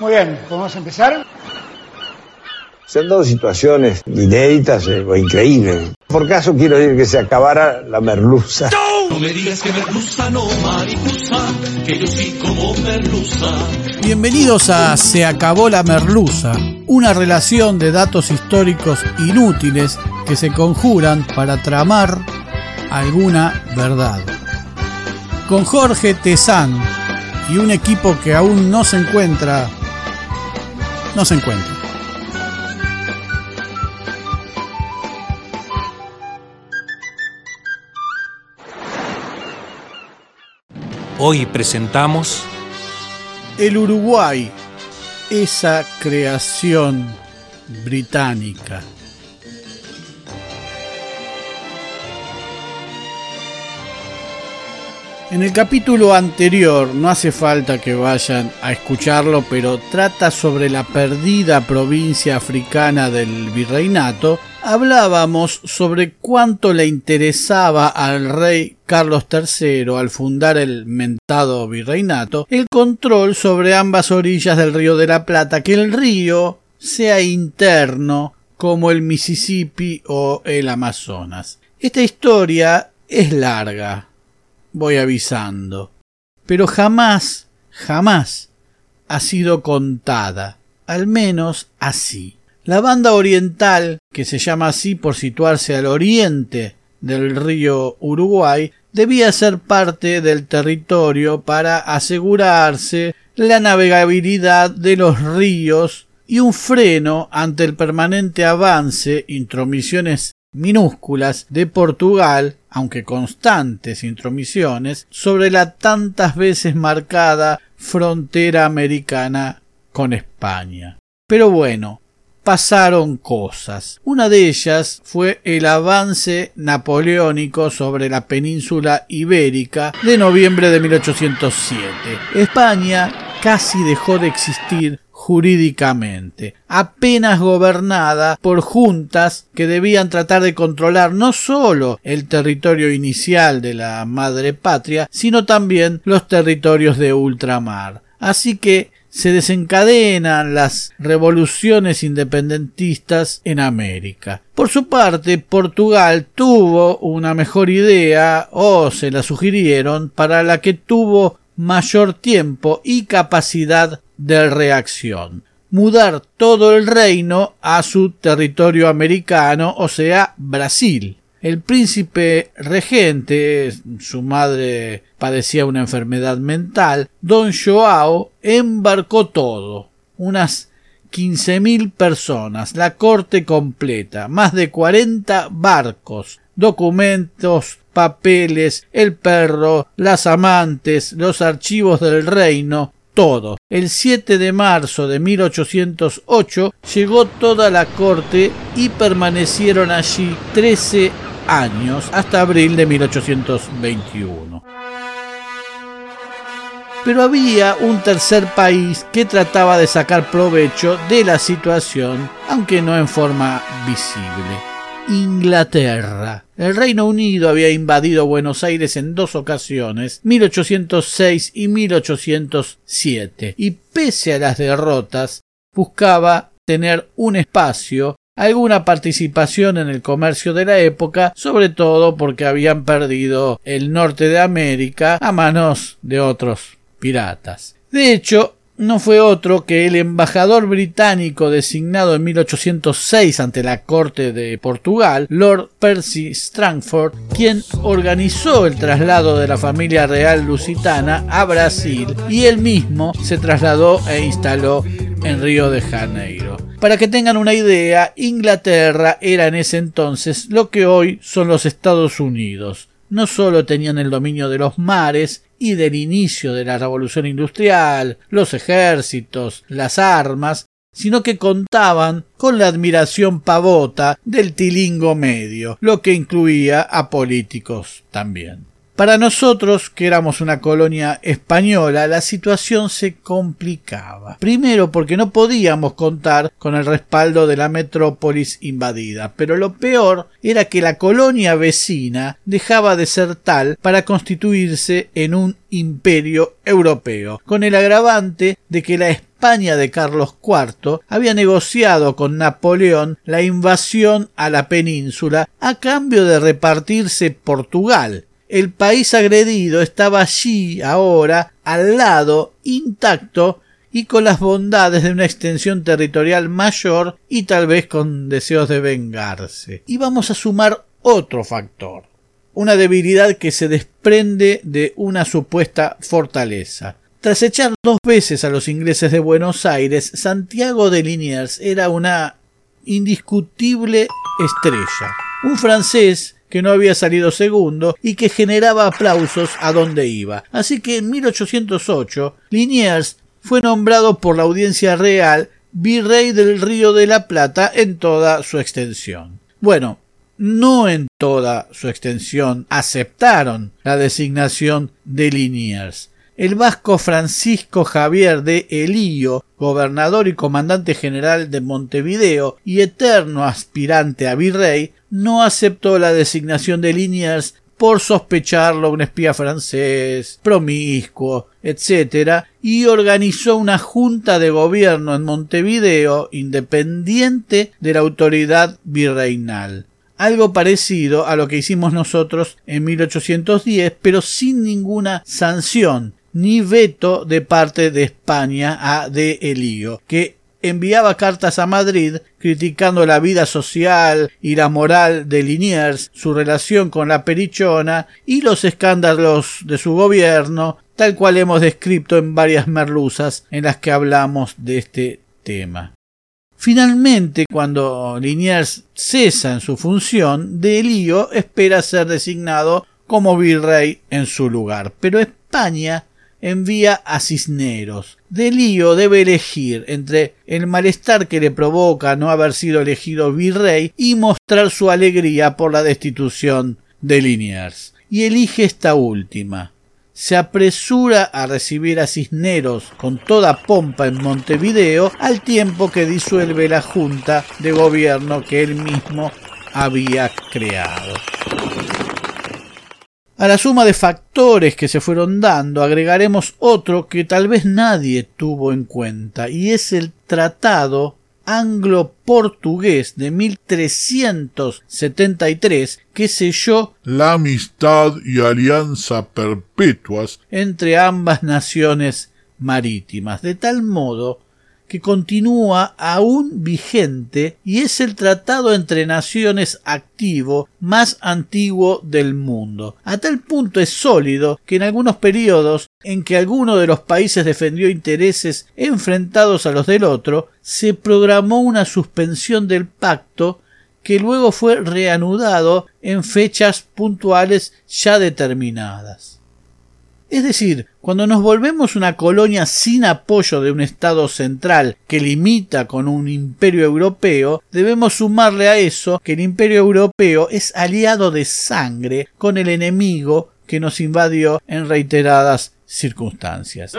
Muy bien, ¿podemos empezar? Se han dado situaciones inéditas eh, o increíbles. Por caso quiero decir que se acabara la merluza. No me digas que merluza, no mariposa, que yo sí como merluza. Bienvenidos a Se acabó la merluza, una relación de datos históricos inútiles que se conjuran para tramar alguna verdad. Con Jorge Tezán y un equipo que aún no se encuentra, no se encuentra. Hoy presentamos El Uruguay, esa creación británica. En el capítulo anterior, no hace falta que vayan a escucharlo, pero trata sobre la perdida provincia africana del virreinato, hablábamos sobre cuánto le interesaba al rey Carlos III al fundar el mentado virreinato el control sobre ambas orillas del río de la Plata, que el río sea interno como el Mississippi o el Amazonas. Esta historia es larga, voy avisando. Pero jamás, jamás ha sido contada, al menos así. La banda oriental, que se llama así por situarse al oriente del río Uruguay, debía ser parte del territorio para asegurarse la navegabilidad de los ríos y un freno ante el permanente avance, intromisiones minúsculas de Portugal, aunque constantes intromisiones, sobre la tantas veces marcada frontera americana con España. Pero bueno, pasaron cosas. Una de ellas fue el avance napoleónico sobre la península ibérica de noviembre de 1807. España casi dejó de existir jurídicamente, apenas gobernada por juntas que debían tratar de controlar no sólo el territorio inicial de la madre patria, sino también los territorios de ultramar. Así que se desencadenan las revoluciones independentistas en América. Por su parte, Portugal tuvo una mejor idea o se la sugirieron para la que tuvo mayor tiempo y capacidad de reacción. Mudar todo el reino a su territorio americano, o sea, Brasil. El príncipe regente, su madre padecía una enfermedad mental, don Joao embarcó todo, unas quince mil personas, la corte completa, más de cuarenta barcos, documentos, papeles, el perro, las amantes, los archivos del reino, todo. El 7 de marzo de 1808 llegó toda la corte y permanecieron allí trece años hasta abril de 1821. Pero había un tercer país que trataba de sacar provecho de la situación, aunque no en forma visible. Inglaterra. El Reino Unido había invadido Buenos Aires en dos ocasiones, 1806 y 1807, y pese a las derrotas, buscaba tener un espacio, alguna participación en el comercio de la época, sobre todo porque habían perdido el norte de América a manos de otros piratas. De hecho, no fue otro que el embajador británico designado en 1806 ante la corte de Portugal, Lord Percy Strangford, quien organizó el traslado de la familia real lusitana a Brasil y él mismo se trasladó e instaló en Río de Janeiro. Para que tengan una idea, Inglaterra era en ese entonces lo que hoy son los Estados Unidos. No solo tenían el dominio de los mares y del inicio de la revolución industrial, los ejércitos, las armas, sino que contaban con la admiración pavota del tilingo medio, lo que incluía a políticos también. Para nosotros, que éramos una colonia española, la situación se complicaba. Primero porque no podíamos contar con el respaldo de la metrópolis invadida, pero lo peor era que la colonia vecina dejaba de ser tal para constituirse en un imperio europeo, con el agravante de que la España de Carlos IV había negociado con Napoleón la invasión a la península a cambio de repartirse Portugal, el país agredido estaba allí ahora, al lado, intacto, y con las bondades de una extensión territorial mayor y tal vez con deseos de vengarse. Y vamos a sumar otro factor, una debilidad que se desprende de una supuesta fortaleza. Tras echar dos veces a los ingleses de Buenos Aires, Santiago de Liniers era una indiscutible estrella. Un francés que no había salido segundo y que generaba aplausos a donde iba. Así que en 1808 Liniers fue nombrado por la audiencia real virrey del Río de la Plata en toda su extensión. Bueno, no en toda su extensión aceptaron la designación de Liniers. El vasco Francisco Javier de Elío, gobernador y comandante general de Montevideo y eterno aspirante a virrey, no aceptó la designación de Liniers por sospecharlo un espía francés, promiscuo, etc., y organizó una junta de gobierno en Montevideo independiente de la autoridad virreinal. Algo parecido a lo que hicimos nosotros en 1810, pero sin ninguna sanción ni veto de parte de España a De Elío, que enviaba cartas a Madrid criticando la vida social y la moral de Liniers, su relación con la perichona y los escándalos de su gobierno, tal cual hemos descrito en varias merluzas en las que hablamos de este tema. Finalmente, cuando Liniers cesa en su función, Delío espera ser designado como virrey en su lugar, pero España envía a Cisneros. Delío debe elegir entre el malestar que le provoca no haber sido elegido virrey y mostrar su alegría por la destitución de Liniers. Y elige esta última. Se apresura a recibir a Cisneros con toda pompa en Montevideo al tiempo que disuelve la junta de gobierno que él mismo había creado. A la suma de factores que se fueron dando agregaremos otro que tal vez nadie tuvo en cuenta y es el Tratado anglo-portugués de 1373 que selló la amistad y alianza perpetuas entre ambas naciones marítimas, de tal modo que continúa aún vigente y es el tratado entre naciones activo más antiguo del mundo. A tal punto es sólido que en algunos periodos en que alguno de los países defendió intereses enfrentados a los del otro, se programó una suspensión del pacto que luego fue reanudado en fechas puntuales ya determinadas. Es decir, cuando nos volvemos una colonia sin apoyo de un Estado central que limita con un imperio europeo, debemos sumarle a eso que el imperio europeo es aliado de sangre con el enemigo que nos invadió en reiteradas circunstancias.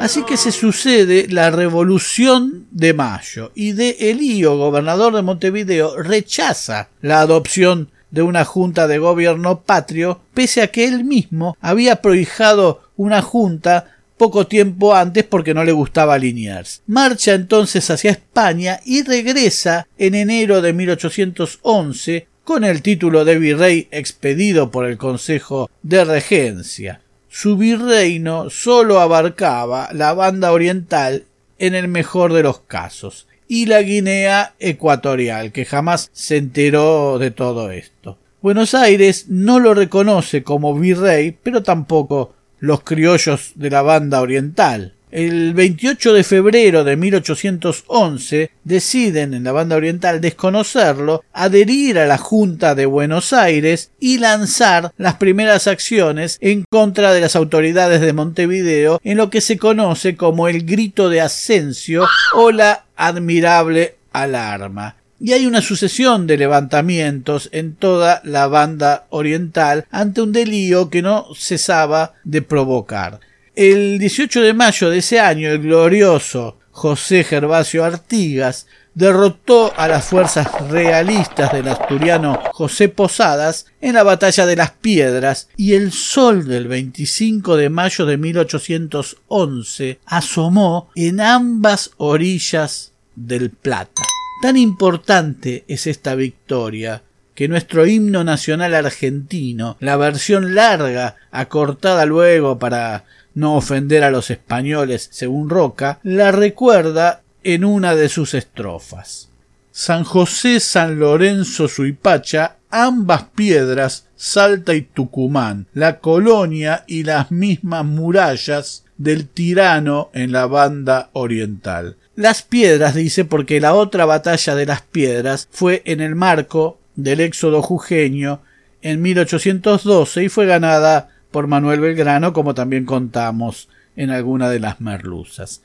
Así que se sucede la Revolución de Mayo y de Elío, gobernador de Montevideo, rechaza la adopción de una junta de gobierno patrio, pese a que él mismo había prohijado una junta poco tiempo antes porque no le gustaba Liniers. Marcha entonces hacia España y regresa en enero de 1811 con el título de virrey expedido por el Consejo de Regencia. Su virreino sólo abarcaba la banda oriental en el mejor de los casos y la Guinea Ecuatorial, que jamás se enteró de todo esto. Buenos Aires no lo reconoce como virrey, pero tampoco los criollos de la banda oriental. El 28 de febrero de 1811 deciden en la banda oriental desconocerlo, adherir a la Junta de Buenos Aires y lanzar las primeras acciones en contra de las autoridades de Montevideo en lo que se conoce como el grito de Ascencio o la admirable alarma. y hay una sucesión de levantamientos en toda la banda oriental ante un delío que no cesaba de provocar. El 18 de mayo de ese año, el glorioso José Gervasio Artigas derrotó a las fuerzas realistas del asturiano José Posadas en la batalla de las Piedras y el sol del 25 de mayo de 1811 asomó en ambas orillas del Plata. Tan importante es esta victoria que nuestro himno nacional argentino, la versión larga, acortada luego para no ofender a los españoles, según Roca, la recuerda en una de sus estrofas. San José, San Lorenzo, Suipacha, ambas piedras, Salta y Tucumán, la colonia y las mismas murallas del tirano en la banda oriental. Las piedras, dice, porque la otra batalla de las piedras fue en el marco del éxodo jujeño en 1812 y fue ganada por Manuel Belgrano, como también contamos en alguna de las merluzas.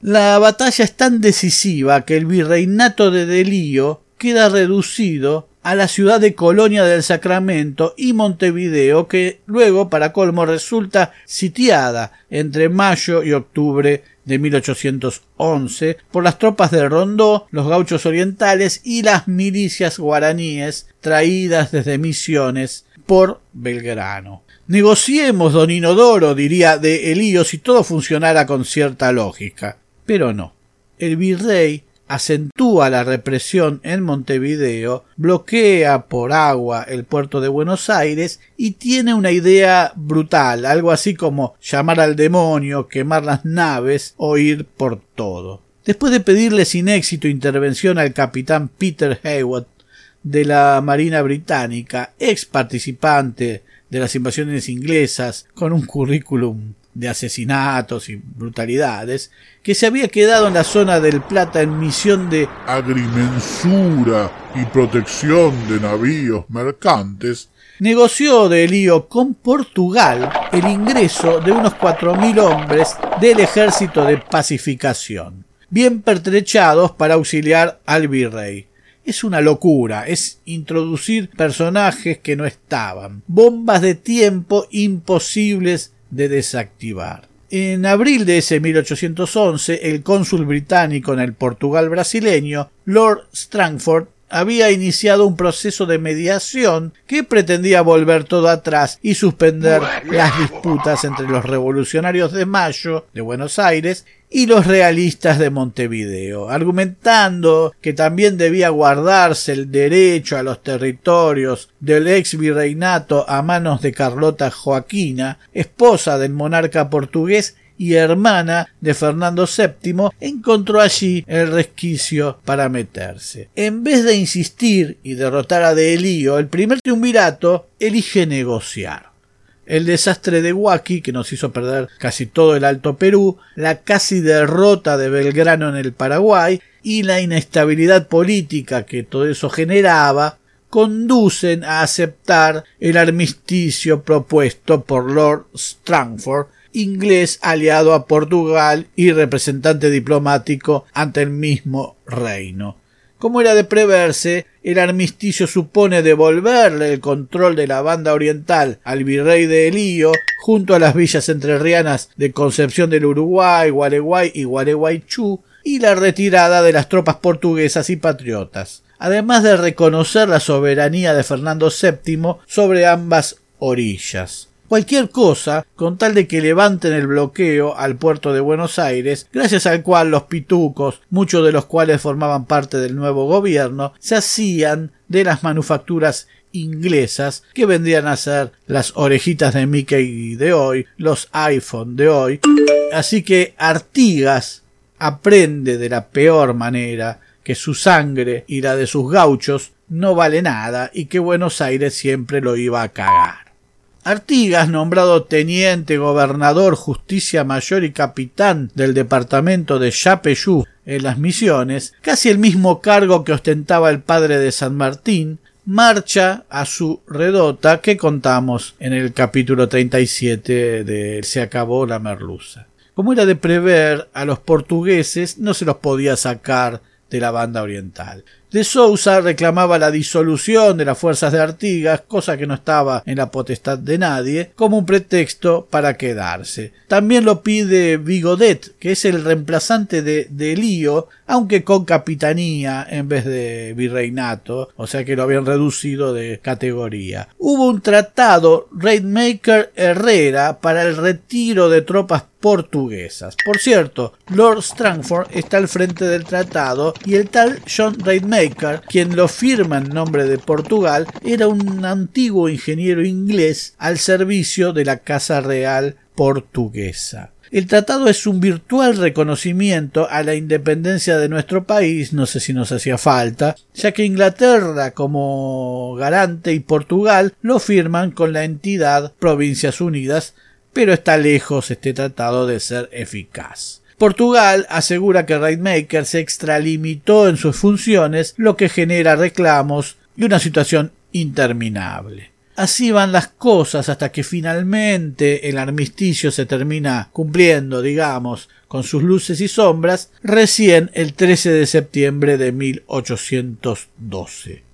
La batalla es tan decisiva que el virreinato de Delío queda reducido a la ciudad de Colonia del Sacramento y Montevideo, que luego, para colmo, resulta sitiada entre mayo y octubre de 1811 por las tropas de Rondó, los gauchos orientales y las milicias guaraníes traídas desde Misiones por Belgrano. Negociemos, don Inodoro, diría de Elío, si todo funcionara con cierta lógica. Pero no. El virrey acentúa la represión en Montevideo, bloquea por agua el puerto de Buenos Aires y tiene una idea brutal, algo así como llamar al demonio, quemar las naves o ir por todo. Después de pedirle sin éxito intervención al capitán Peter Hayward de la Marina Británica, ex participante de las invasiones inglesas, con un currículum de asesinatos y brutalidades, que se había quedado en la zona del Plata en misión de agrimensura y protección de navíos mercantes, negoció de lío con Portugal el ingreso de unos cuatro mil hombres del ejército de pacificación, bien pertrechados para auxiliar al virrey. Es una locura, es introducir personajes que no estaban, bombas de tiempo imposibles de desactivar. En abril de ese 1811, el cónsul británico en el Portugal brasileño, Lord Strangford, había iniciado un proceso de mediación que pretendía volver todo atrás y suspender las disputas entre los revolucionarios de Mayo de Buenos Aires y los realistas de Montevideo, argumentando que también debía guardarse el derecho a los territorios del ex virreinato a manos de Carlota Joaquina, esposa del monarca portugués y hermana de Fernando VII, encontró allí el resquicio para meterse. En vez de insistir y derrotar a Delío, el primer triunvirato elige negociar el desastre de Huaki, que nos hizo perder casi todo el Alto Perú, la casi derrota de Belgrano en el Paraguay y la inestabilidad política que todo eso generaba, conducen a aceptar el armisticio propuesto por Lord Strangford, inglés aliado a Portugal y representante diplomático ante el mismo reino. Como era de preverse, el armisticio supone devolverle el control de la banda oriental al virrey de Elío junto a las villas entrerrianas de Concepción del Uruguay, Gualeguay y Gualeguaychú y la retirada de las tropas portuguesas y patriotas, además de reconocer la soberanía de Fernando VII sobre ambas orillas cualquier cosa con tal de que levanten el bloqueo al puerto de Buenos Aires, gracias al cual los pitucos, muchos de los cuales formaban parte del nuevo gobierno, se hacían de las manufacturas inglesas que vendrían a ser las orejitas de Mickey de hoy, los iPhone de hoy. Así que Artigas aprende de la peor manera que su sangre y la de sus gauchos no vale nada y que Buenos Aires siempre lo iba a cagar. Artigas, nombrado teniente, gobernador, justicia mayor y capitán del departamento de Yapeyú en las Misiones, casi el mismo cargo que ostentaba el padre de San Martín, marcha a su redota que contamos en el capítulo 37 de Se acabó la merluza. Como era de prever, a los portugueses no se los podía sacar de la banda oriental. De Sousa reclamaba la disolución de las fuerzas de Artigas, cosa que no estaba en la potestad de nadie, como un pretexto para quedarse. También lo pide Vigodet, que es el reemplazante de, de Lío, aunque con capitanía en vez de virreinato, o sea que lo habían reducido de categoría. Hubo un tratado Raidmaker Herrera para el retiro de tropas portuguesas. Por cierto, Lord Strangford está al frente del tratado y el tal John Raidmaker, quien lo firma en nombre de Portugal, era un antiguo ingeniero inglés al servicio de la Casa Real portuguesa. El tratado es un virtual reconocimiento a la independencia de nuestro país, no sé si nos hacía falta, ya que Inglaterra como garante y Portugal lo firman con la entidad Provincias Unidas, pero está lejos este tratado de ser eficaz. Portugal asegura que Raidmaker se extralimitó en sus funciones, lo que genera reclamos y una situación interminable. Así van las cosas hasta que finalmente el armisticio se termina cumpliendo, digamos, con sus luces y sombras, recién el 13 de septiembre de 1812.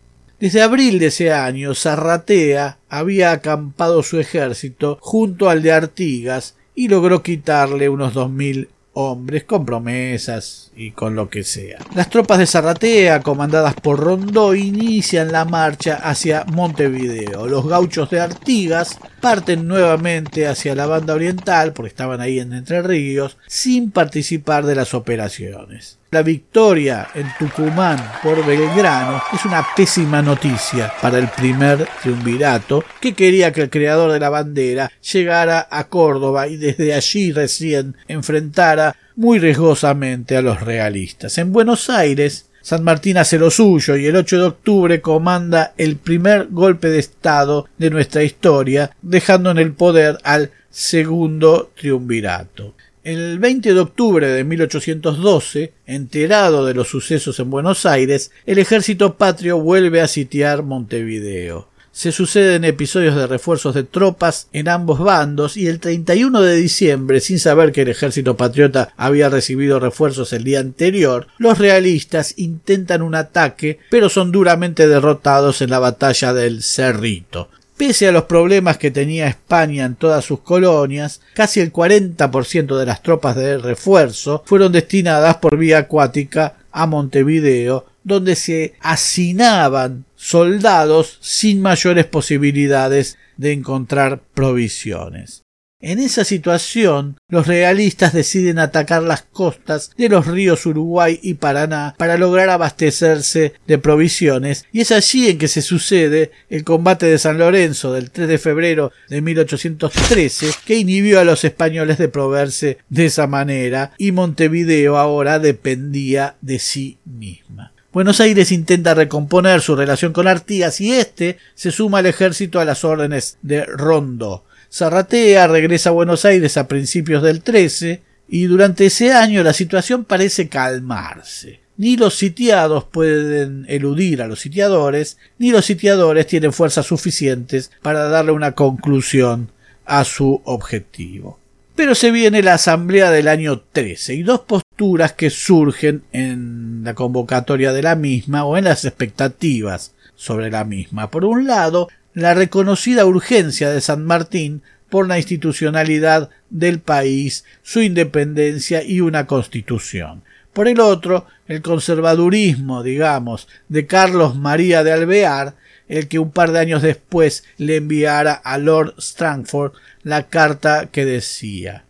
Desde abril de ese año, Zarratea había acampado su ejército junto al de Artigas y logró quitarle unos dos mil hombres con promesas y con lo que sea. Las tropas de Zarratea, comandadas por Rondó, inician la marcha hacia Montevideo. Los gauchos de Artigas parten nuevamente hacia la banda oriental, porque estaban ahí en Entre Ríos, sin participar de las operaciones. La victoria en Tucumán por Belgrano es una pésima noticia para el primer triunvirato que quería que el creador de la bandera llegara a Córdoba y desde allí recién enfrentara muy riesgosamente a los realistas. En Buenos Aires San Martín hace lo suyo y el 8 de octubre comanda el primer golpe de Estado de nuestra historia, dejando en el poder al segundo triunvirato. El 20 de octubre de 1812, enterado de los sucesos en Buenos Aires, el ejército patrio vuelve a sitiar Montevideo. Se suceden episodios de refuerzos de tropas en ambos bandos y el 31 de diciembre, sin saber que el ejército patriota había recibido refuerzos el día anterior, los realistas intentan un ataque, pero son duramente derrotados en la batalla del Cerrito. Pese a los problemas que tenía España en todas sus colonias, casi el 40% de las tropas de refuerzo fueron destinadas por vía acuática a Montevideo, donde se hacinaban soldados sin mayores posibilidades de encontrar provisiones. En esa situación, los realistas deciden atacar las costas de los ríos Uruguay y Paraná para lograr abastecerse de provisiones, y es allí en que se sucede el combate de San Lorenzo del 3 de febrero de 1813, que inhibió a los españoles de proveerse de esa manera, y Montevideo ahora dependía de sí misma. Buenos Aires intenta recomponer su relación con Artigas y éste se suma al ejército a las órdenes de Rondo. Zarratea regresa a Buenos Aires a principios del 13 y durante ese año la situación parece calmarse. Ni los sitiados pueden eludir a los sitiadores, ni los sitiadores tienen fuerzas suficientes para darle una conclusión a su objetivo. Pero se viene la asamblea del año 13 y dos posturas que surgen en la convocatoria de la misma o en las expectativas sobre la misma. Por un lado, la reconocida urgencia de San Martín por la institucionalidad del país, su independencia y una constitución. Por el otro, el conservadurismo, digamos, de Carlos María de Alvear, el que un par de años después le enviara a Lord Strangford la carta que decía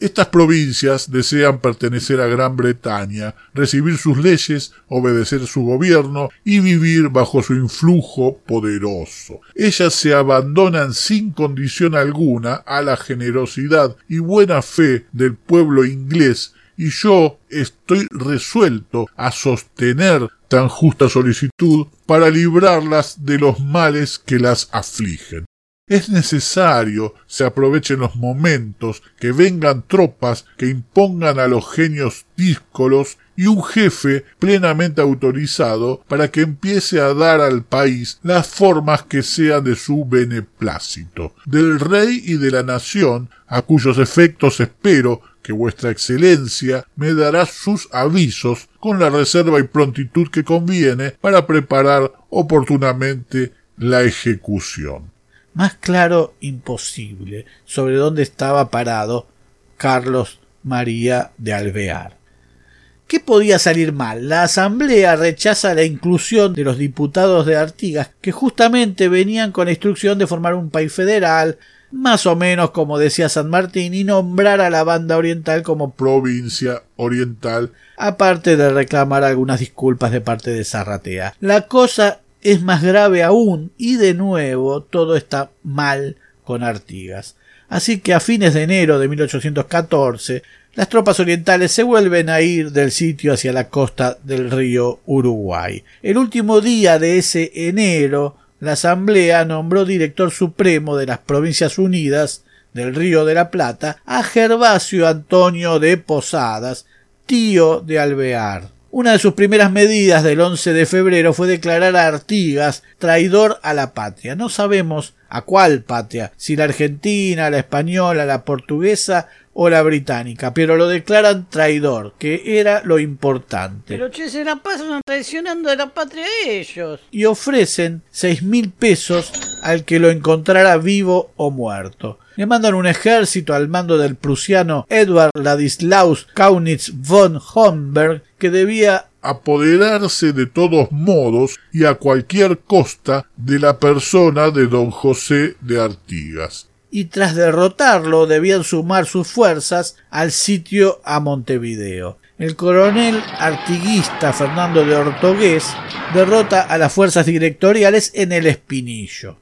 estas provincias desean pertenecer a Gran Bretaña, recibir sus leyes, obedecer su gobierno y vivir bajo su influjo poderoso. Ellas se abandonan sin condición alguna a la generosidad y buena fe del pueblo inglés y yo estoy resuelto a sostener tan justa solicitud para librarlas de los males que las afligen. Es necesario se aprovechen los momentos, que vengan tropas que impongan a los genios díscolos y un jefe plenamente autorizado para que empiece a dar al país las formas que sean de su beneplácito, del rey y de la nación, a cuyos efectos espero que vuestra excelencia me dará sus avisos con la reserva y prontitud que conviene para preparar oportunamente la ejecución. Más claro imposible sobre dónde estaba parado Carlos María de Alvear. ¿Qué podía salir mal? La Asamblea rechaza la inclusión de los diputados de Artigas, que justamente venían con la instrucción de formar un país federal, más o menos como decía San Martín, y nombrar a la banda oriental como provincia oriental, aparte de reclamar algunas disculpas de parte de Zarratea. La cosa es más grave aún, y de nuevo todo está mal con Artigas. Así que a fines de enero de 1814 las tropas orientales se vuelven a ir del sitio hacia la costa del río Uruguay. El último día de ese enero, la Asamblea nombró director supremo de las Provincias Unidas del Río de la Plata a Gervasio Antonio de Posadas, tío de Alvear. Una de sus primeras medidas del 11 de febrero fue declarar a Artigas traidor a la patria. No sabemos a cuál patria, si la argentina, la española, la portuguesa o la británica, pero lo declaran traidor, que era lo importante. Pero che, se la pasan traicionando de la patria de ellos. Y ofrecen seis mil pesos al que lo encontrara vivo o muerto. Le mandan un ejército al mando del prusiano Edward Ladislaus Kaunitz von Homberg que debía apoderarse de todos modos y a cualquier costa de la persona de don José de Artigas y tras derrotarlo debían sumar sus fuerzas al sitio a Montevideo. El coronel artiguista Fernando de Ortogués derrota a las fuerzas directoriales en el Espinillo.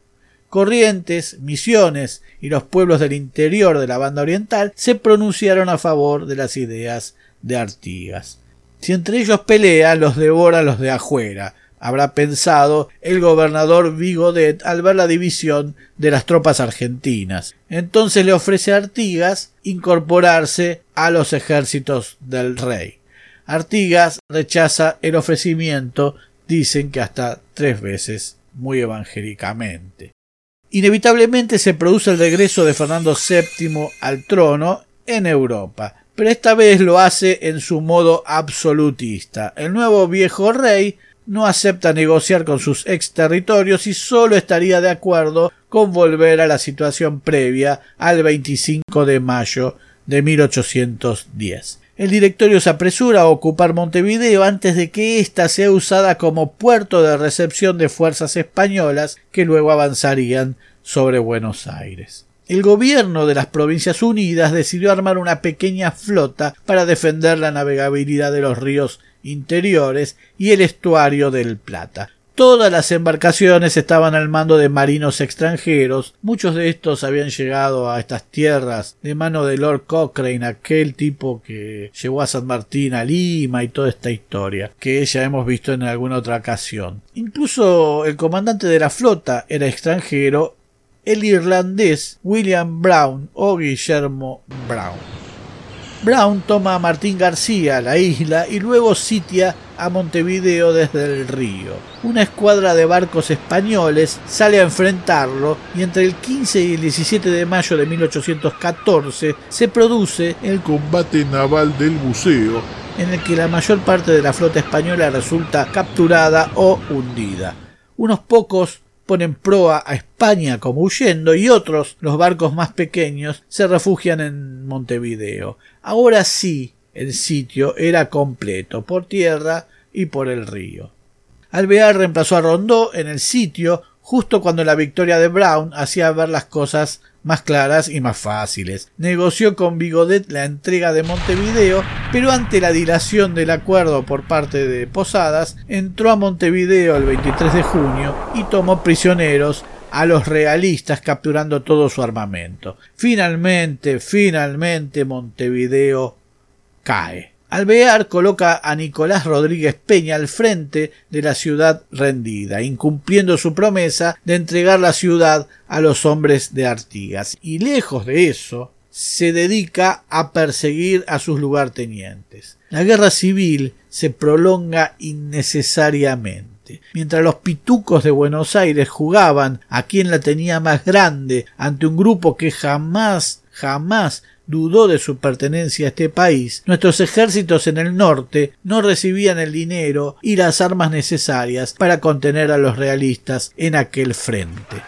Corrientes, Misiones y los pueblos del interior de la banda oriental se pronunciaron a favor de las ideas de Artigas. Si entre ellos pelean, los devora los de afuera, habrá pensado el gobernador Vigodet al ver la división de las tropas argentinas. Entonces le ofrece a Artigas incorporarse a los ejércitos del rey. Artigas rechaza el ofrecimiento, dicen que hasta tres veces, muy evangélicamente. Inevitablemente se produce el regreso de Fernando VII al trono en Europa, pero esta vez lo hace en su modo absolutista. El nuevo viejo rey no acepta negociar con sus ex territorios y solo estaría de acuerdo con volver a la situación previa al 25 de mayo de 1810. El directorio se apresura a ocupar Montevideo antes de que ésta sea usada como puerto de recepción de fuerzas españolas que luego avanzarían sobre Buenos Aires. El gobierno de las Provincias Unidas decidió armar una pequeña flota para defender la navegabilidad de los ríos interiores y el estuario del Plata. Todas las embarcaciones estaban al mando de marinos extranjeros, muchos de estos habían llegado a estas tierras de mano de Lord Cochrane, aquel tipo que llevó a San Martín a Lima y toda esta historia, que ya hemos visto en alguna otra ocasión. Incluso el comandante de la flota era extranjero, el irlandés William Brown o Guillermo Brown. Brown toma a Martín García, la isla, y luego sitia a Montevideo desde el río. Una escuadra de barcos españoles sale a enfrentarlo y entre el 15 y el 17 de mayo de 1814 se produce el combate naval del buceo en el que la mayor parte de la flota española resulta capturada o hundida. Unos pocos ponen proa a España como huyendo y otros, los barcos más pequeños, se refugian en Montevideo. Ahora sí, el sitio era completo, por tierra y por el río. Alvear reemplazó a Rondó en el sitio justo cuando la victoria de Brown hacía ver las cosas más claras y más fáciles. Negoció con Bigodet la entrega de Montevideo, pero ante la dilación del acuerdo por parte de Posadas, entró a Montevideo el 23 de junio y tomó prisioneros a los realistas capturando todo su armamento. Finalmente, finalmente Montevideo Alvear coloca a Nicolás Rodríguez Peña al frente de la ciudad rendida, incumpliendo su promesa de entregar la ciudad a los hombres de Artigas. Y lejos de eso, se dedica a perseguir a sus lugartenientes. La guerra civil se prolonga innecesariamente. Mientras los pitucos de Buenos Aires jugaban a quien la tenía más grande ante un grupo que jamás, jamás dudó de su pertenencia a este país, nuestros ejércitos en el norte no recibían el dinero y las armas necesarias para contener a los realistas en aquel frente.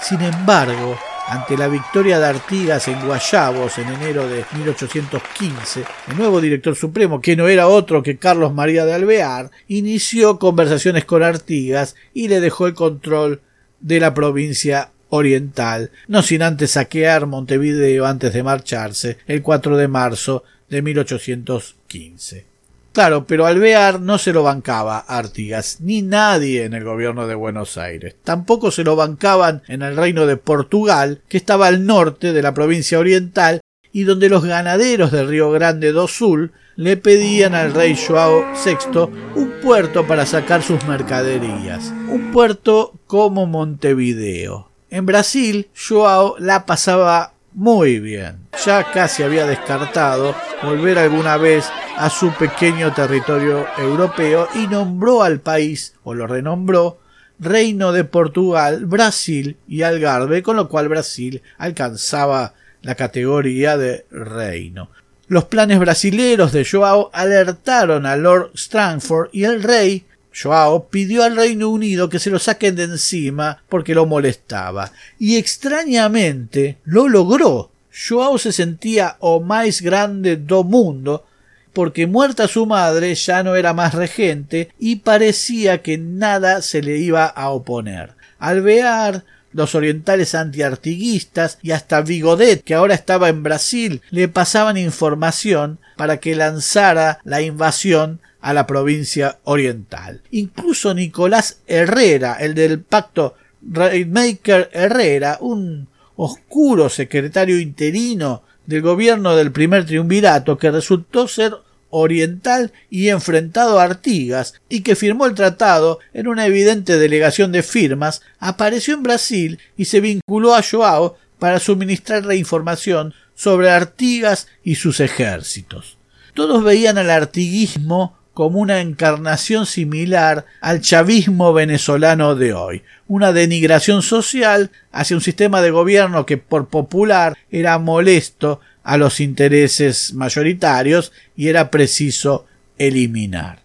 Sin embargo, ante la victoria de Artigas en Guayabos en enero de 1815, el nuevo director supremo, que no era otro que Carlos María de Alvear, inició conversaciones con Artigas y le dejó el control de la provincia oriental, no sin antes saquear Montevideo antes de marcharse el 4 de marzo de 1815. Claro, pero Alvear no se lo bancaba Artigas, ni nadie en el gobierno de Buenos Aires. Tampoco se lo bancaban en el reino de Portugal, que estaba al norte de la provincia oriental y donde los ganaderos del Río Grande do Sul le pedían al rey Joao VI un puerto para sacar sus mercaderías, un puerto como Montevideo. En Brasil, Joao la pasaba muy bien. Ya casi había descartado volver alguna vez a su pequeño territorio europeo y nombró al país, o lo renombró, Reino de Portugal, Brasil y Algarve, con lo cual Brasil alcanzaba la categoría de reino. Los planes brasileros de Joao alertaron a Lord Strangford y el rey Joao pidió al Reino Unido que se lo saquen de encima porque lo molestaba. Y extrañamente lo logró. Joao se sentía o más grande do mundo porque muerta su madre ya no era más regente y parecía que nada se le iba a oponer. Alvear, los orientales antiartiguistas y hasta Vigodet, que ahora estaba en Brasil, le pasaban información para que lanzara la invasión a la provincia oriental. Incluso Nicolás Herrera, el del pacto Rainmaker Herrera, un oscuro secretario interino del gobierno del primer triunvirato que resultó ser oriental y enfrentado a Artigas y que firmó el tratado en una evidente delegación de firmas, apareció en Brasil y se vinculó a Joao para suministrarle información sobre Artigas y sus ejércitos. Todos veían al artiguismo como una encarnación similar al chavismo venezolano de hoy, una denigración social hacia un sistema de gobierno que por popular era molesto a los intereses mayoritarios y era preciso eliminar.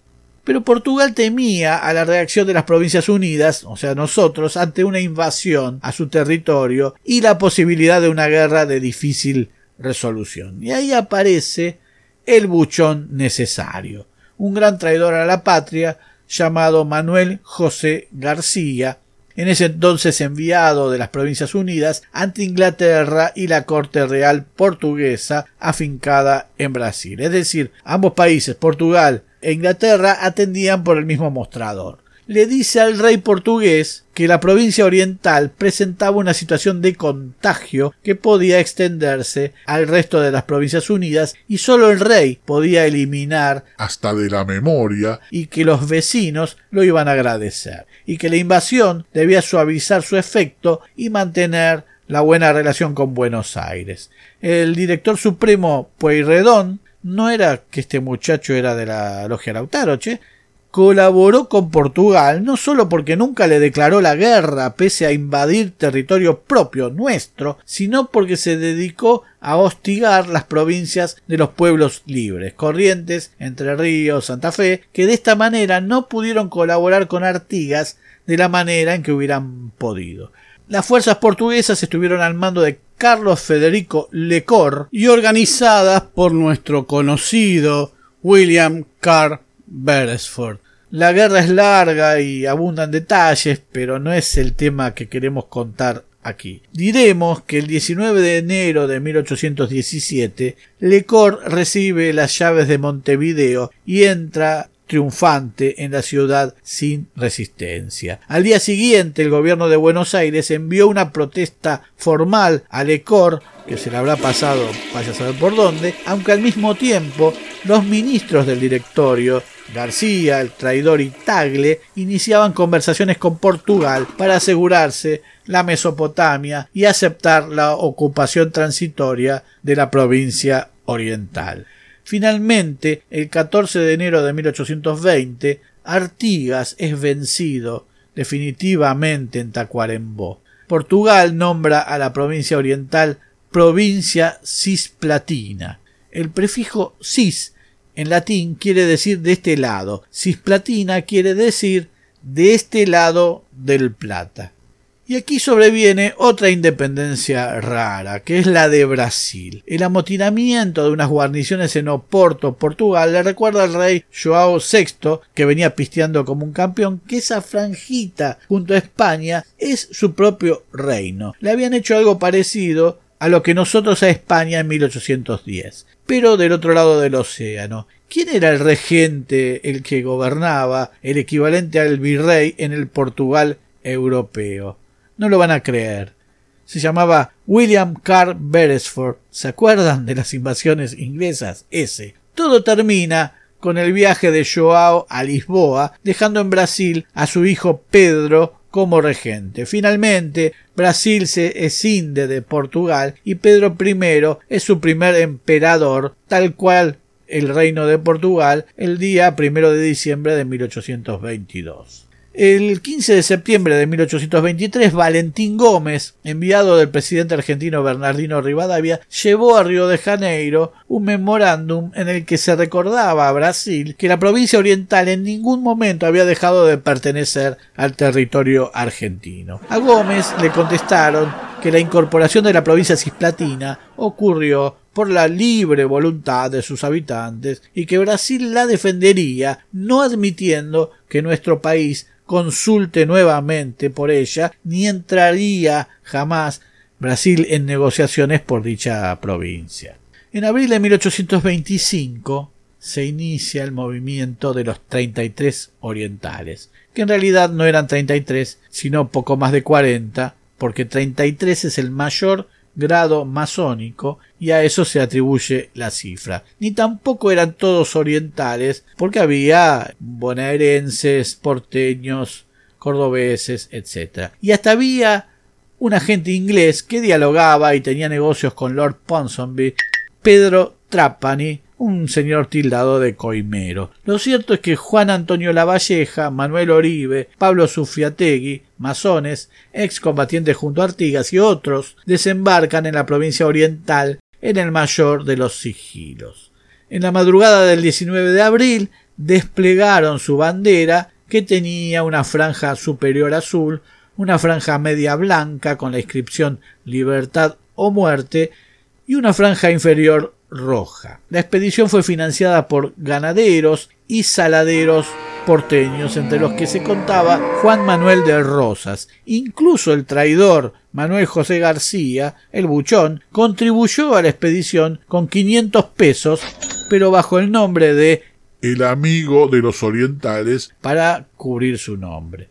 Pero Portugal temía a la reacción de las Provincias Unidas, o sea nosotros, ante una invasión a su territorio y la posibilidad de una guerra de difícil resolución. Y ahí aparece el buchón necesario, un gran traidor a la patria llamado Manuel José García, en ese entonces enviado de las Provincias Unidas ante Inglaterra y la corte real portuguesa afincada en Brasil. Es decir, ambos países, Portugal e Inglaterra, atendían por el mismo mostrador le dice al rey portugués que la provincia oriental presentaba una situación de contagio que podía extenderse al resto de las provincias unidas y solo el rey podía eliminar hasta de la memoria y que los vecinos lo iban a agradecer y que la invasión debía suavizar su efecto y mantener la buena relación con Buenos Aires. El director supremo Pueyrredón no era que este muchacho era de la logia Lautaro, colaboró con Portugal no solo porque nunca le declaró la guerra pese a invadir territorio propio nuestro, sino porque se dedicó a hostigar las provincias de los pueblos libres, Corrientes, Entre Ríos, Santa Fe, que de esta manera no pudieron colaborar con Artigas de la manera en que hubieran podido. Las fuerzas portuguesas estuvieron al mando de Carlos Federico Lecor y organizadas por nuestro conocido William Carr Beresford. La guerra es larga y abundan detalles, pero no es el tema que queremos contar aquí. Diremos que el 19 de enero de 1817, Lecor recibe las llaves de Montevideo y entra triunfante en la ciudad sin resistencia. Al día siguiente, el gobierno de Buenos Aires envió una protesta formal a Lecor, que se le habrá pasado, vaya a saber por dónde, aunque al mismo tiempo los ministros del directorio García, el traidor y Tagle iniciaban conversaciones con Portugal para asegurarse la Mesopotamia y aceptar la ocupación transitoria de la provincia oriental. Finalmente, el 14 de enero de 1820, Artigas es vencido definitivamente en Tacuarembó. Portugal nombra a la provincia oriental provincia cisplatina. El prefijo cis en latín quiere decir de este lado, cisplatina quiere decir de este lado del Plata. Y aquí sobreviene otra independencia rara, que es la de Brasil. El amotinamiento de unas guarniciones en Oporto, Portugal, le recuerda al rey Joao VI, que venía pisteando como un campeón, que esa franjita junto a España es su propio reino. Le habían hecho algo parecido a lo que nosotros a España en 1810, pero del otro lado del océano. ¿Quién era el regente, el que gobernaba, el equivalente al virrey en el Portugal europeo? No lo van a creer. Se llamaba William Carr Beresford. ¿Se acuerdan de las invasiones inglesas? Ese. Todo termina con el viaje de Joao a Lisboa, dejando en Brasil a su hijo Pedro como regente. Finalmente, Brasil se escinde de Portugal y Pedro I es su primer emperador, tal cual el reino de Portugal, el día primero de diciembre de 1822. El 15 de septiembre de 1823, Valentín Gómez, enviado del presidente argentino Bernardino Rivadavia, llevó a Río de Janeiro un memorándum en el que se recordaba a Brasil que la provincia oriental en ningún momento había dejado de pertenecer al territorio argentino. A Gómez le contestaron que la incorporación de la provincia cisplatina ocurrió por la libre voluntad de sus habitantes y que Brasil la defendería, no admitiendo que nuestro país consulte nuevamente por ella, ni entraría jamás Brasil en negociaciones por dicha provincia. En abril de 1825 se inicia el movimiento de los 33 orientales, que en realidad no eran 33, sino poco más de 40, porque 33 es el mayor grado masónico y a eso se atribuye la cifra. Ni tampoco eran todos orientales porque había bonaerenses, porteños, cordobeses, etc. Y hasta había un agente inglés que dialogaba y tenía negocios con Lord Ponsonby, Pedro Trapani, un señor tildado de coimero. Lo cierto es que Juan Antonio Lavalleja, Manuel Oribe, Pablo Sufiategui, masones, excombatientes junto a Artigas y otros, desembarcan en la provincia oriental en el mayor de los sigilos. En la madrugada del 19 de abril desplegaron su bandera que tenía una franja superior azul, una franja media blanca con la inscripción Libertad o muerte y una franja inferior roja. La expedición fue financiada por ganaderos y saladeros porteños, entre los que se contaba Juan Manuel de Rosas. Incluso el traidor Manuel José García, el buchón, contribuyó a la expedición con 500 pesos, pero bajo el nombre de el amigo de los orientales para cubrir su nombre.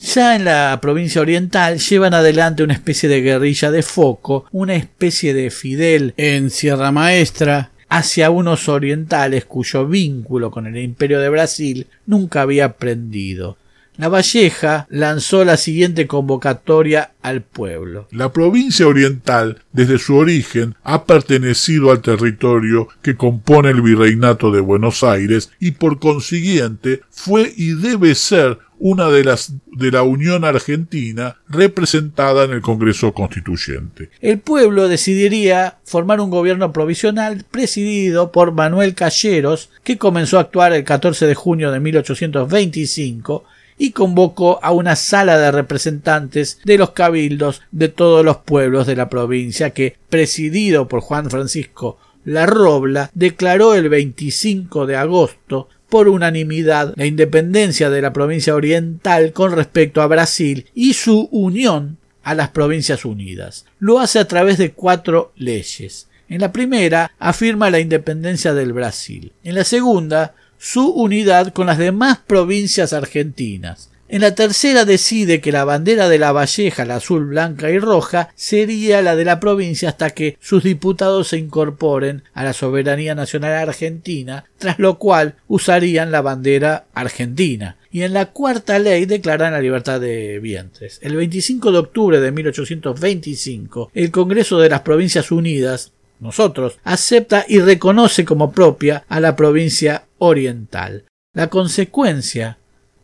Ya en la provincia oriental llevan adelante una especie de guerrilla de foco, una especie de Fidel en Sierra Maestra, hacia unos orientales cuyo vínculo con el imperio de Brasil nunca había prendido. La Valleja lanzó la siguiente convocatoria al pueblo. La provincia oriental, desde su origen, ha pertenecido al territorio que compone el virreinato de Buenos Aires y por consiguiente fue y debe ser una de las de la Unión Argentina representada en el Congreso Constituyente. El pueblo decidiría formar un gobierno provisional presidido por Manuel Calleros, que comenzó a actuar el 14 de junio de 1825 y convocó a una sala de representantes de los cabildos de todos los pueblos de la provincia que, presidido por Juan Francisco La Robla, declaró el 25 de agosto por unanimidad la independencia de la provincia oriental con respecto a Brasil y su unión a las provincias unidas. Lo hace a través de cuatro leyes. En la primera afirma la independencia del Brasil. En la segunda su unidad con las demás provincias argentinas. En la tercera decide que la bandera de la Valleja, la azul, blanca y roja, sería la de la provincia hasta que sus diputados se incorporen a la soberanía nacional argentina, tras lo cual usarían la bandera argentina. Y en la cuarta ley declaran la libertad de vientres. El 25 de octubre de 1825, el Congreso de las Provincias Unidas nosotros, acepta y reconoce como propia a la provincia oriental. La consecuencia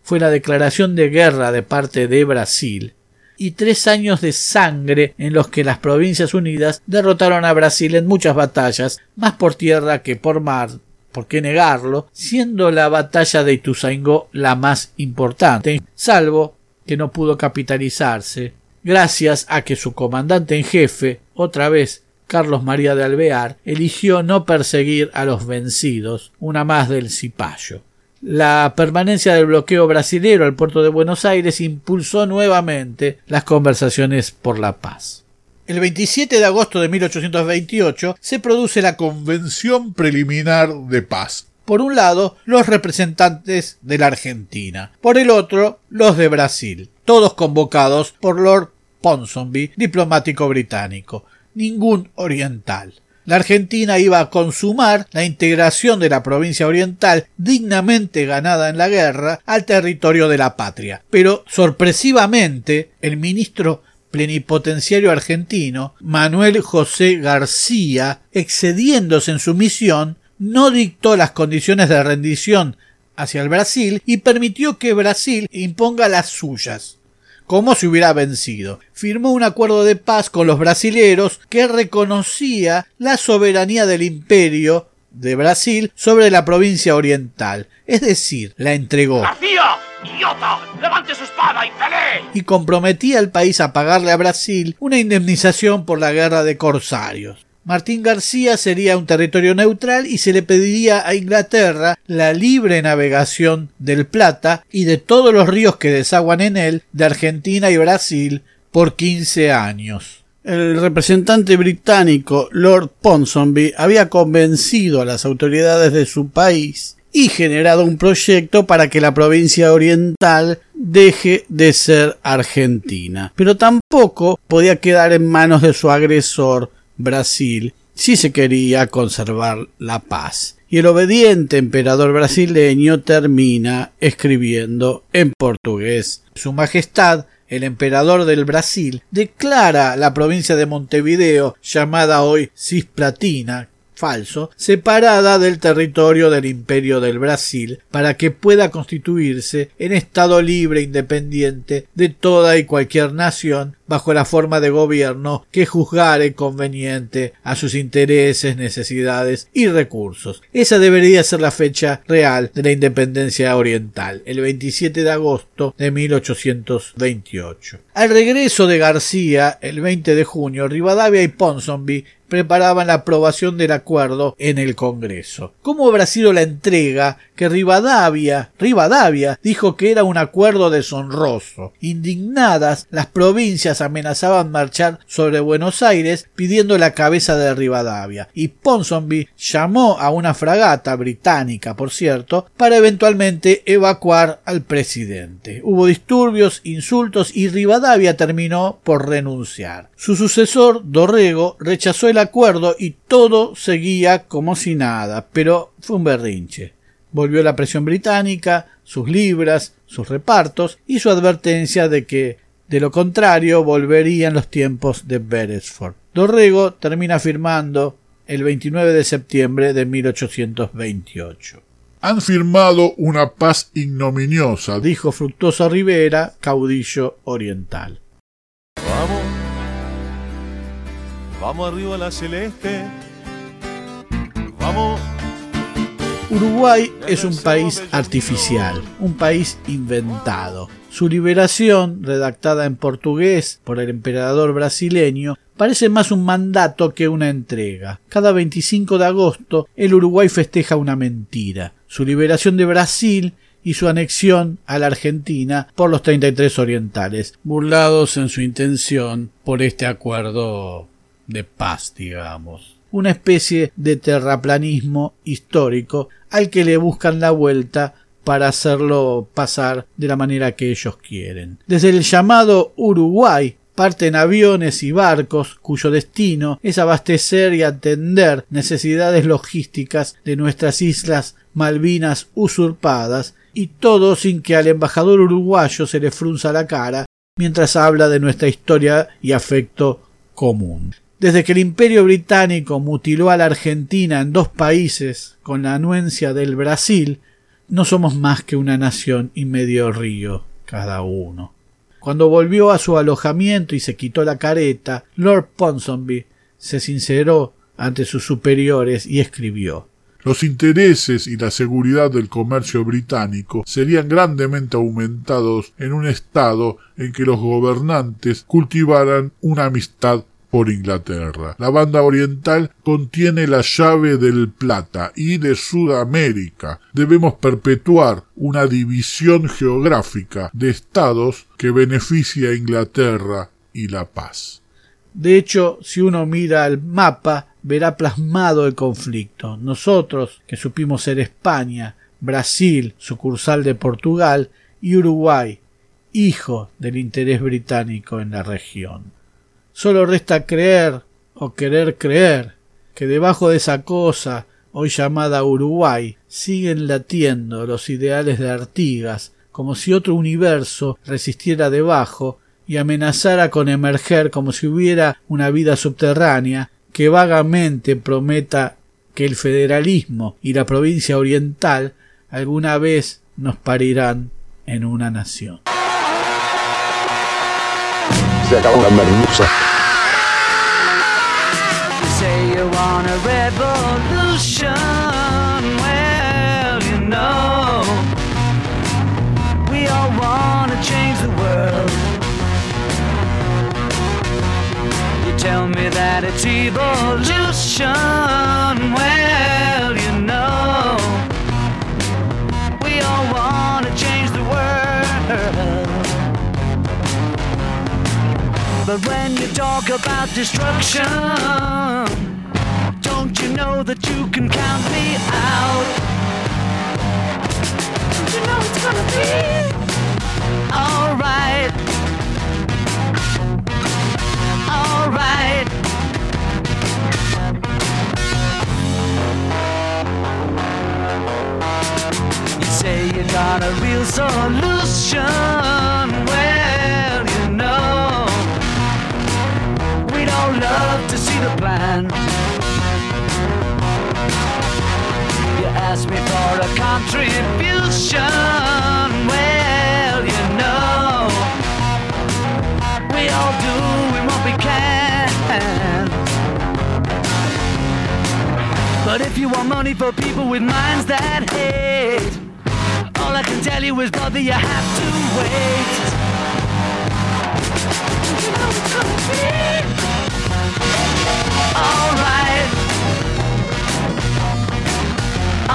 fue la declaración de guerra de parte de Brasil, y tres años de sangre en los que las Provincias Unidas derrotaron a Brasil en muchas batallas, más por tierra que por mar, por qué negarlo, siendo la batalla de Ituzaingó la más importante, salvo que no pudo capitalizarse, gracias a que su comandante en jefe, otra vez Carlos María de Alvear, eligió no perseguir a los vencidos, una más del cipayo. La permanencia del bloqueo brasilero al puerto de Buenos Aires impulsó nuevamente las conversaciones por la paz. El 27 de agosto de 1828 se produce la Convención Preliminar de Paz. Por un lado, los representantes de la Argentina, por el otro, los de Brasil, todos convocados por Lord Ponsonby, diplomático británico, ningún oriental. La Argentina iba a consumar la integración de la provincia oriental dignamente ganada en la guerra al territorio de la patria. Pero sorpresivamente el ministro plenipotenciario argentino, Manuel José García, excediéndose en su misión, no dictó las condiciones de rendición hacia el Brasil y permitió que Brasil imponga las suyas, como si hubiera vencido. Firmó un acuerdo de paz con los brasileros que reconocía la soberanía del imperio de Brasil sobre la provincia oriental, es decir, la entregó. ¡Idiota! ¡Levante su espada y pelee! Y comprometía al país a pagarle a Brasil una indemnización por la guerra de corsarios. Martín García sería un territorio neutral y se le pediría a Inglaterra la libre navegación del Plata y de todos los ríos que desaguan en él de Argentina y Brasil por quince años. El representante británico Lord Ponsonby había convencido a las autoridades de su país y generado un proyecto para que la provincia oriental deje de ser argentina. Pero tampoco podía quedar en manos de su agresor, Brasil, si se quería conservar la paz. Y el obediente emperador brasileño termina escribiendo en portugués. Su Majestad el emperador del Brasil declara la provincia de Montevideo, llamada hoy Cisplatina, falso, separada del territorio del Imperio del Brasil, para que pueda constituirse en Estado libre e independiente de toda y cualquier nación bajo la forma de gobierno que juzgare conveniente a sus intereses, necesidades y recursos. Esa debería ser la fecha real de la independencia oriental, el 27 de agosto de 1828. Al regreso de García, el 20 de junio, Rivadavia y Ponsonby preparaban la aprobación del acuerdo en el Congreso. ¿Cómo habrá sido la entrega que Rivadavia, Rivadavia dijo que era un acuerdo deshonroso? Indignadas, las provincias amenazaban marchar sobre Buenos Aires pidiendo la cabeza de Rivadavia, y Ponsonby llamó a una fragata británica, por cierto, para eventualmente evacuar al presidente. Hubo disturbios, insultos y Rivadavia terminó por renunciar. Su sucesor, Dorrego, rechazó el acuerdo y todo seguía como si nada, pero fue un berrinche. Volvió la presión británica, sus libras, sus repartos y su advertencia de que de lo contrario, volverían los tiempos de Beresford. Dorrego termina firmando el 29 de septiembre de 1828. Han firmado una paz ignominiosa, dijo Fructuoso Rivera, caudillo oriental. Vamos, vamos arriba a la celeste. Vamos. Uruguay es un país artificial, un país inventado. Su liberación, redactada en portugués por el emperador brasileño, parece más un mandato que una entrega. Cada 25 de agosto el Uruguay festeja una mentira, su liberación de Brasil y su anexión a la Argentina por los 33 orientales, burlados en su intención por este acuerdo de paz, digamos una especie de terraplanismo histórico al que le buscan la vuelta para hacerlo pasar de la manera que ellos quieren. Desde el llamado Uruguay parten aviones y barcos cuyo destino es abastecer y atender necesidades logísticas de nuestras islas Malvinas usurpadas, y todo sin que al embajador uruguayo se le frunza la cara mientras habla de nuestra historia y afecto común. Desde que el imperio británico mutiló a la Argentina en dos países con la anuencia del Brasil, no somos más que una nación y medio río cada uno. Cuando volvió a su alojamiento y se quitó la careta, Lord Ponsonby se sinceró ante sus superiores y escribió los intereses y la seguridad del comercio británico serían grandemente aumentados en un estado en que los gobernantes cultivaran una amistad por Inglaterra. La banda oriental contiene la llave del Plata y de Sudamérica. Debemos perpetuar una división geográfica de estados que beneficie a Inglaterra y la paz. De hecho, si uno mira el mapa, verá plasmado el conflicto. Nosotros, que supimos ser España, Brasil, sucursal de Portugal, y Uruguay, hijo del interés británico en la región. Solo resta creer o querer creer que debajo de esa cosa, hoy llamada Uruguay, siguen latiendo los ideales de Artigas, como si otro universo resistiera debajo y amenazara con emerger como si hubiera una vida subterránea que vagamente prometa que el federalismo y la provincia oriental alguna vez nos parirán en una nación. Se merluza. Tell me that it's evolution. Well, you know, we all want to change the world. But when you talk about destruction, you know that you can count me out? Don't you know it's gonna be alright? alright. You say you got a real solution. Well, you know, we don't love to see the plan. Ask me for a contribution. Well, you know, we all do we can. But if you want money for people with minds that hate, all I can tell you is, brother, you have to wait. You know it's gonna be